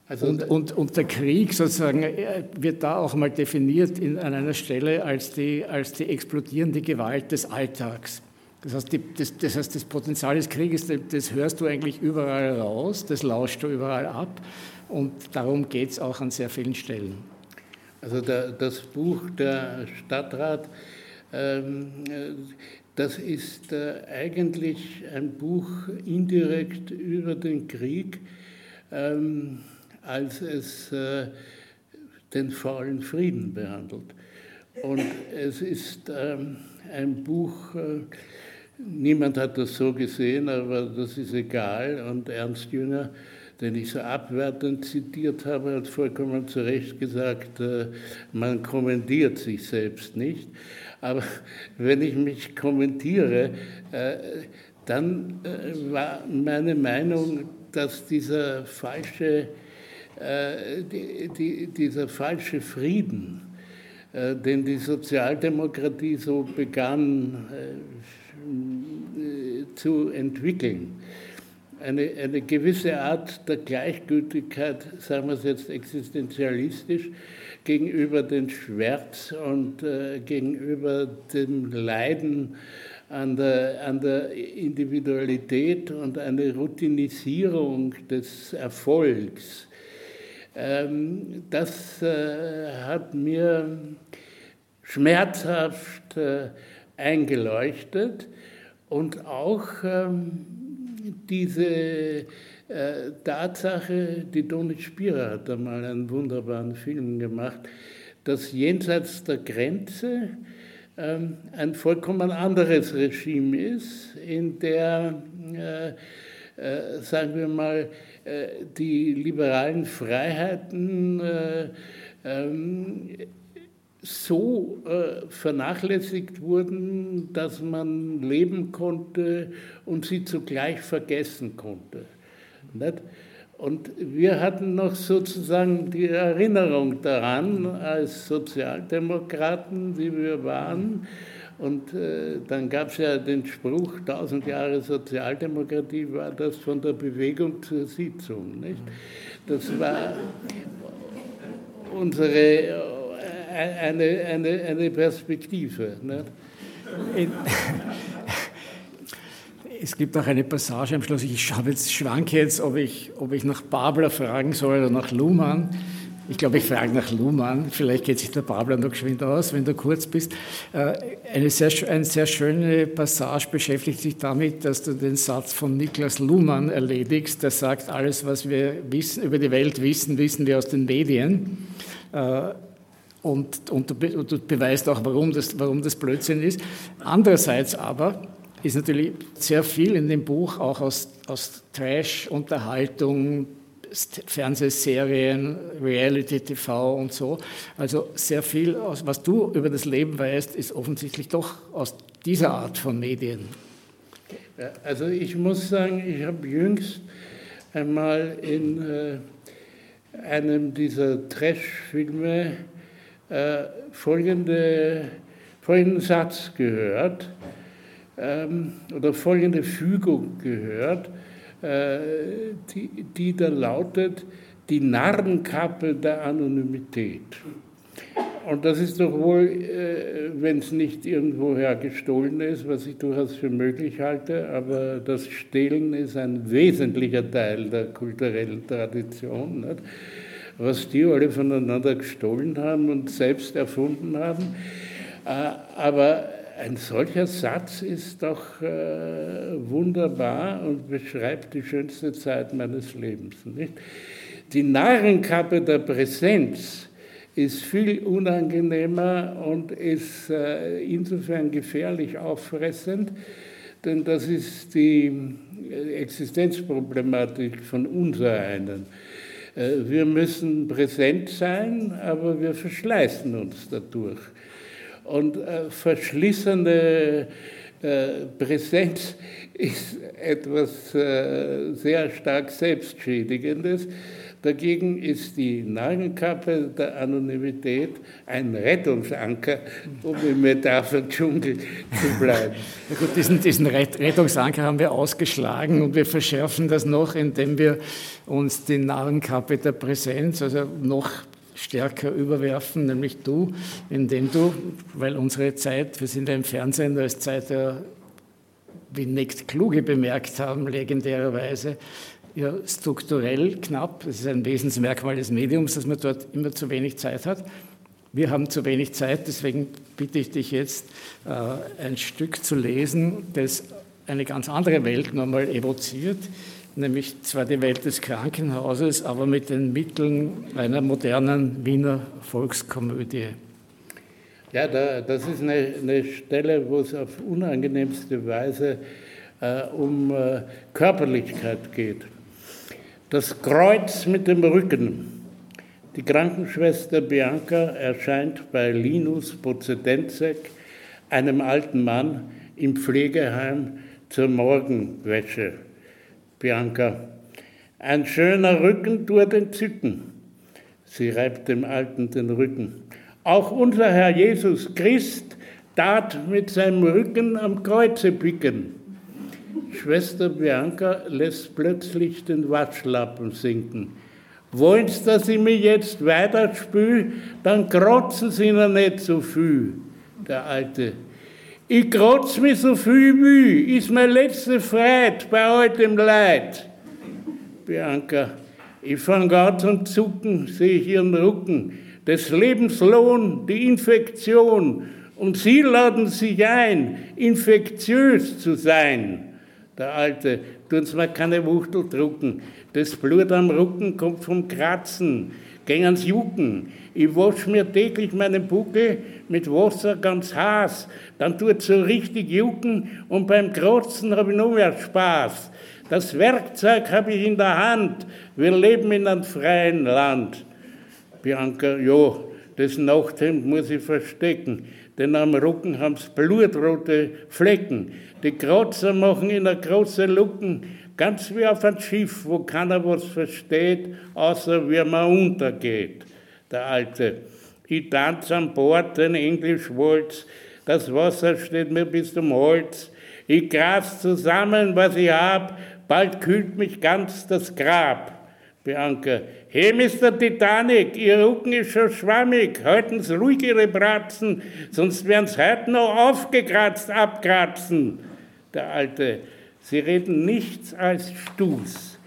Also und, und, und, der Krieg sozusagen äh, wird da auch mal definiert in, an einer Stelle als die, als die explodierende Gewalt des Alltags. Das heißt, die, das, das, heißt, das Potenzial des Krieges, das hörst du eigentlich überall raus, das lauscht du überall ab und darum geht es auch an sehr vielen Stellen. Also der, das Buch der Stadtrat, ähm, das ist äh, eigentlich ein Buch indirekt über den Krieg, ähm, als es äh, den faulen Frieden behandelt. Und es ist ähm, ein Buch, äh, niemand hat das so gesehen, aber das ist egal. Und Ernst Jünger den ich so abwertend zitiert habe, hat vollkommen zu Recht gesagt, äh, man kommentiert sich selbst nicht. Aber wenn ich mich kommentiere, äh, dann äh, war meine Meinung, dass dieser falsche, dieser falsche Frieden, den die Sozialdemokratie so begann zu entwickeln, eine, eine gewisse Art der Gleichgültigkeit, sagen wir es jetzt existenzialistisch, gegenüber dem Schmerz und äh, gegenüber dem Leiden an der, an der Individualität und eine Routinisierung des Erfolgs. Ähm, das äh, hat mir schmerzhaft äh, eingeleuchtet und auch ähm, diese äh, Tatsache, die Donit Spira hat einmal einen wunderbaren Film gemacht, dass jenseits der Grenze ähm, ein vollkommen anderes Regime ist, in der, äh, äh, sagen wir mal, äh, die liberalen Freiheiten äh, ähm, so äh, vernachlässigt wurden, dass man leben konnte und sie zugleich vergessen konnte. Nicht? Und wir hatten noch sozusagen die Erinnerung daran, als Sozialdemokraten, die wir waren. Und äh, dann gab es ja den Spruch, 1000 Jahre Sozialdemokratie war das von der Bewegung zur Sitzung. Nicht? Das war unsere eine, eine, eine Perspektive. Ne? Es gibt auch eine Passage am Schluss, ich jetzt, schwanke jetzt, ob ich, ob ich nach Babler fragen soll oder nach Luhmann. Ich glaube, ich frage nach Luhmann. Vielleicht geht sich der Babler noch geschwind aus, wenn du kurz bist. Äh, eine sehr, eine sehr schöne Passage beschäftigt sich damit, dass du den Satz von Niklas Luhmann erledigst, der sagt, alles, was wir wissen, über die Welt wissen, wissen wir aus den Medien. Äh, und, und, du, und du beweist auch, warum das, warum das Blödsinn ist. Andererseits aber ist natürlich sehr viel in dem Buch auch aus, aus Trash, Unterhaltung, Fernsehserien, Reality-TV und so. Also sehr viel, was du über das Leben weißt, ist offensichtlich doch aus dieser Art von Medien. Also ich muss sagen, ich habe jüngst einmal in äh, einem dieser Trash-Filme äh, folgende, folgenden Satz gehört ähm, oder folgende Fügung gehört, äh, die, die da lautet, die Narrenkappe der Anonymität. Und das ist doch wohl, äh, wenn es nicht irgendwoher gestohlen ist, was ich durchaus für möglich halte, aber das Stehlen ist ein wesentlicher Teil der kulturellen Tradition. Nicht? Was die alle voneinander gestohlen haben und selbst erfunden haben. Äh, aber ein solcher Satz ist doch äh, wunderbar und beschreibt die schönste Zeit meines Lebens. Nicht? Die Narrenkappe der Präsenz ist viel unangenehmer und ist äh, insofern gefährlich auffressend, denn das ist die Existenzproblematik von unsereinen. Äh, wir müssen präsent sein, aber wir verschleißen uns dadurch. Und äh, verschlissene äh, Präsenz ist etwas äh, sehr stark Selbstschädigendes. Dagegen ist die Narrenkappe der Anonymität ein Rettungsanker, um im Metapher-Dschungel zu bleiben. Ja gut, diesen, diesen Rettungsanker haben wir ausgeschlagen und wir verschärfen das noch, indem wir uns die Narrenkappe der Präsenz, also noch stärker überwerfen, nämlich du, indem du, weil unsere Zeit, wir sind ja im Fernsehen, da ist Zeit der, wie nicht Kluge bemerkt haben, legendärerweise, ja strukturell knapp. Das ist ein Wesensmerkmal des Mediums, dass man dort immer zu wenig Zeit hat. Wir haben zu wenig Zeit, deswegen bitte ich dich jetzt, äh, ein Stück zu lesen, das eine ganz andere Welt nochmal evoziert, nämlich zwar die Welt des Krankenhauses, aber mit den Mitteln einer modernen Wiener Volkskomödie. Ja, da, das ist eine, eine, Stelle, wo es auf unangenehmste Weise äh, um äh, Körperlichkeit geht. Das Kreuz mit dem Rücken. Die Krankenschwester Bianca erscheint bei Linus Pozedenzek, einem alten Mann im Pflegeheim zur Morgenwäsche. Bianca, ein schöner Rücken tut entzücken. Sie reibt dem Alten den Rücken. Auch unser Herr Jesus Christ tat mit seinem Rücken am Kreuze picken. Schwester Bianca lässt plötzlich den Waschlappen sinken. Wollen Sie, dass ich mich jetzt weiterspül, dann krotzen Sie noch nicht so viel. Der Alte. Ich krotz mich so viel wie, ist meine letzte Freiheit bei all dem Leid. Bianca, ich fange an zum Zucken, sehe ich Ihren Rücken, des Lebenslohn, die Infektion, und Sie laden sich ein, infektiös zu sein der Alte, Sie mir keine Wuchtel drucken. Das Blut am Rücken kommt vom Kratzen, gehen ans Jucken. Ich wasche mir täglich meinen Buckel mit Wasser ganz heiß, dann tut es so richtig jucken und beim Kratzen habe ich noch mehr Spaß. Das Werkzeug habe ich in der Hand, wir leben in einem freien Land. Bianca, ja, das Nachthemd muss ich verstecken, denn am Rücken haben sie blutrote Flecken. Die Kratzer machen in der großen Lucken, ganz wie auf einem Schiff, wo keiner was versteht, außer wie man untergeht. Der Alte. Ich tanze an Bord den Englischwalz, das Wasser steht mir bis zum Hals. Ich gras zusammen, was ich hab, bald kühlt mich ganz das Grab. Bianca, hey Mr. Titanic, Ihr Rücken ist schon schwammig, halten Sie ruhig Ihre Bratzen, sonst werden Sie heute noch aufgekratzt abkratzen der Alte. Sie reden nichts als Stuß.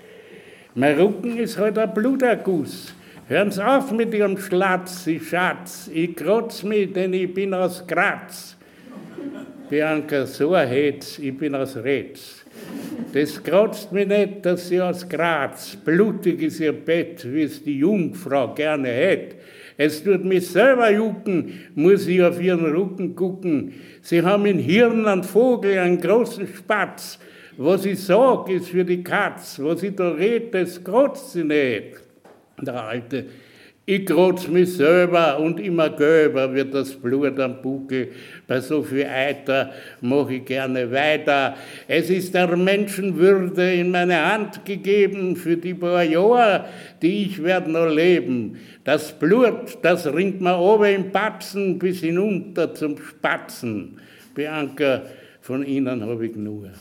Mein Rücken ist heute ein Bluterguss. Hören Sie auf mit Ihrem Schlatz, Sie Schatz. Ich krotz mich, denn ich bin aus Graz. Bianca, so ein Hetz, ich bin aus Retz. Das kratzt mich nicht, dass sie aus Graz, blutig ist ihr Bett, wie es die Jungfrau gerne hätte. Es tut mich selber jucken, muss ich auf ihren Rücken gucken. Sie haben im Hirn einen Vogel, einen großen Spatz. Was ich sag, ist für die Katz. Was ich da red, das kratzt sie nicht. Der Alte, ich krotz mich selber und immer gelber wird das Blut am Buckel. Bei so viel Eiter mache ich gerne weiter. Es ist der Menschenwürde in meine Hand gegeben für die paar Jahre, die ich werde noch leben. Das Blut, das ringt mir oben im Batzen bis hinunter zum Spatzen. Bianca, von Ihnen habe ich nur.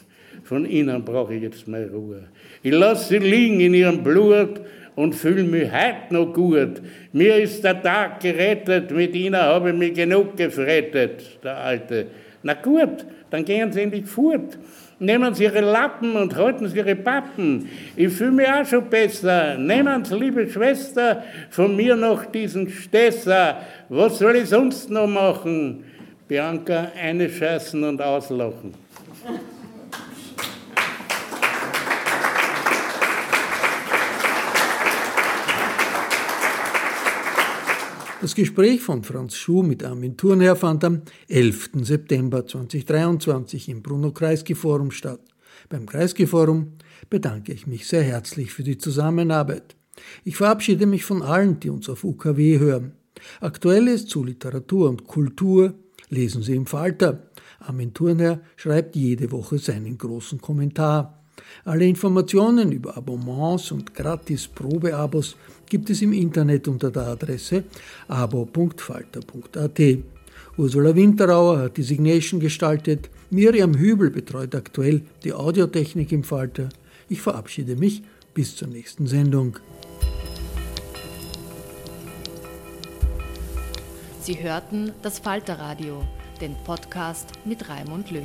Von Ihnen brauche ich jetzt mal Ruhe. Ich lasse Sie liegen in Ihrem Blut und fühle mich heute noch gut. Mir ist der Tag gerettet, mit Ihnen habe ich mich genug gefrettet, der Alte. Na gut, dann gehen Sie endlich fort. Nehmen Sie Ihre Lappen und halten Sie Ihre Pappen. Ich fühle mich auch schon besser. Nehmen Sie, liebe Schwester, von mir noch diesen Stesser. Was soll ich sonst noch machen? Bianca, eine scheißen und auslachen. Das Gespräch von Franz Schuh mit Armin Thurnherr fand am 11. September 2023 im Bruno-Kreisky-Forum statt. Beim Kreisky-Forum bedanke ich mich sehr herzlich für die Zusammenarbeit. Ich verabschiede mich von allen, die uns auf UKW hören. Aktuelles zu Literatur und Kultur lesen Sie im Falter. Armin Thurnherr schreibt jede Woche seinen großen Kommentar. Alle Informationen über Abonnements und gratis Probeabos gibt es im Internet unter der Adresse abo.falter.at. Ursula Winterauer hat die Signation gestaltet, Miriam Hübel betreut aktuell die Audiotechnik im Falter. Ich verabschiede mich bis zur nächsten Sendung. Sie hörten das Falterradio, den Podcast mit Raimund Löw.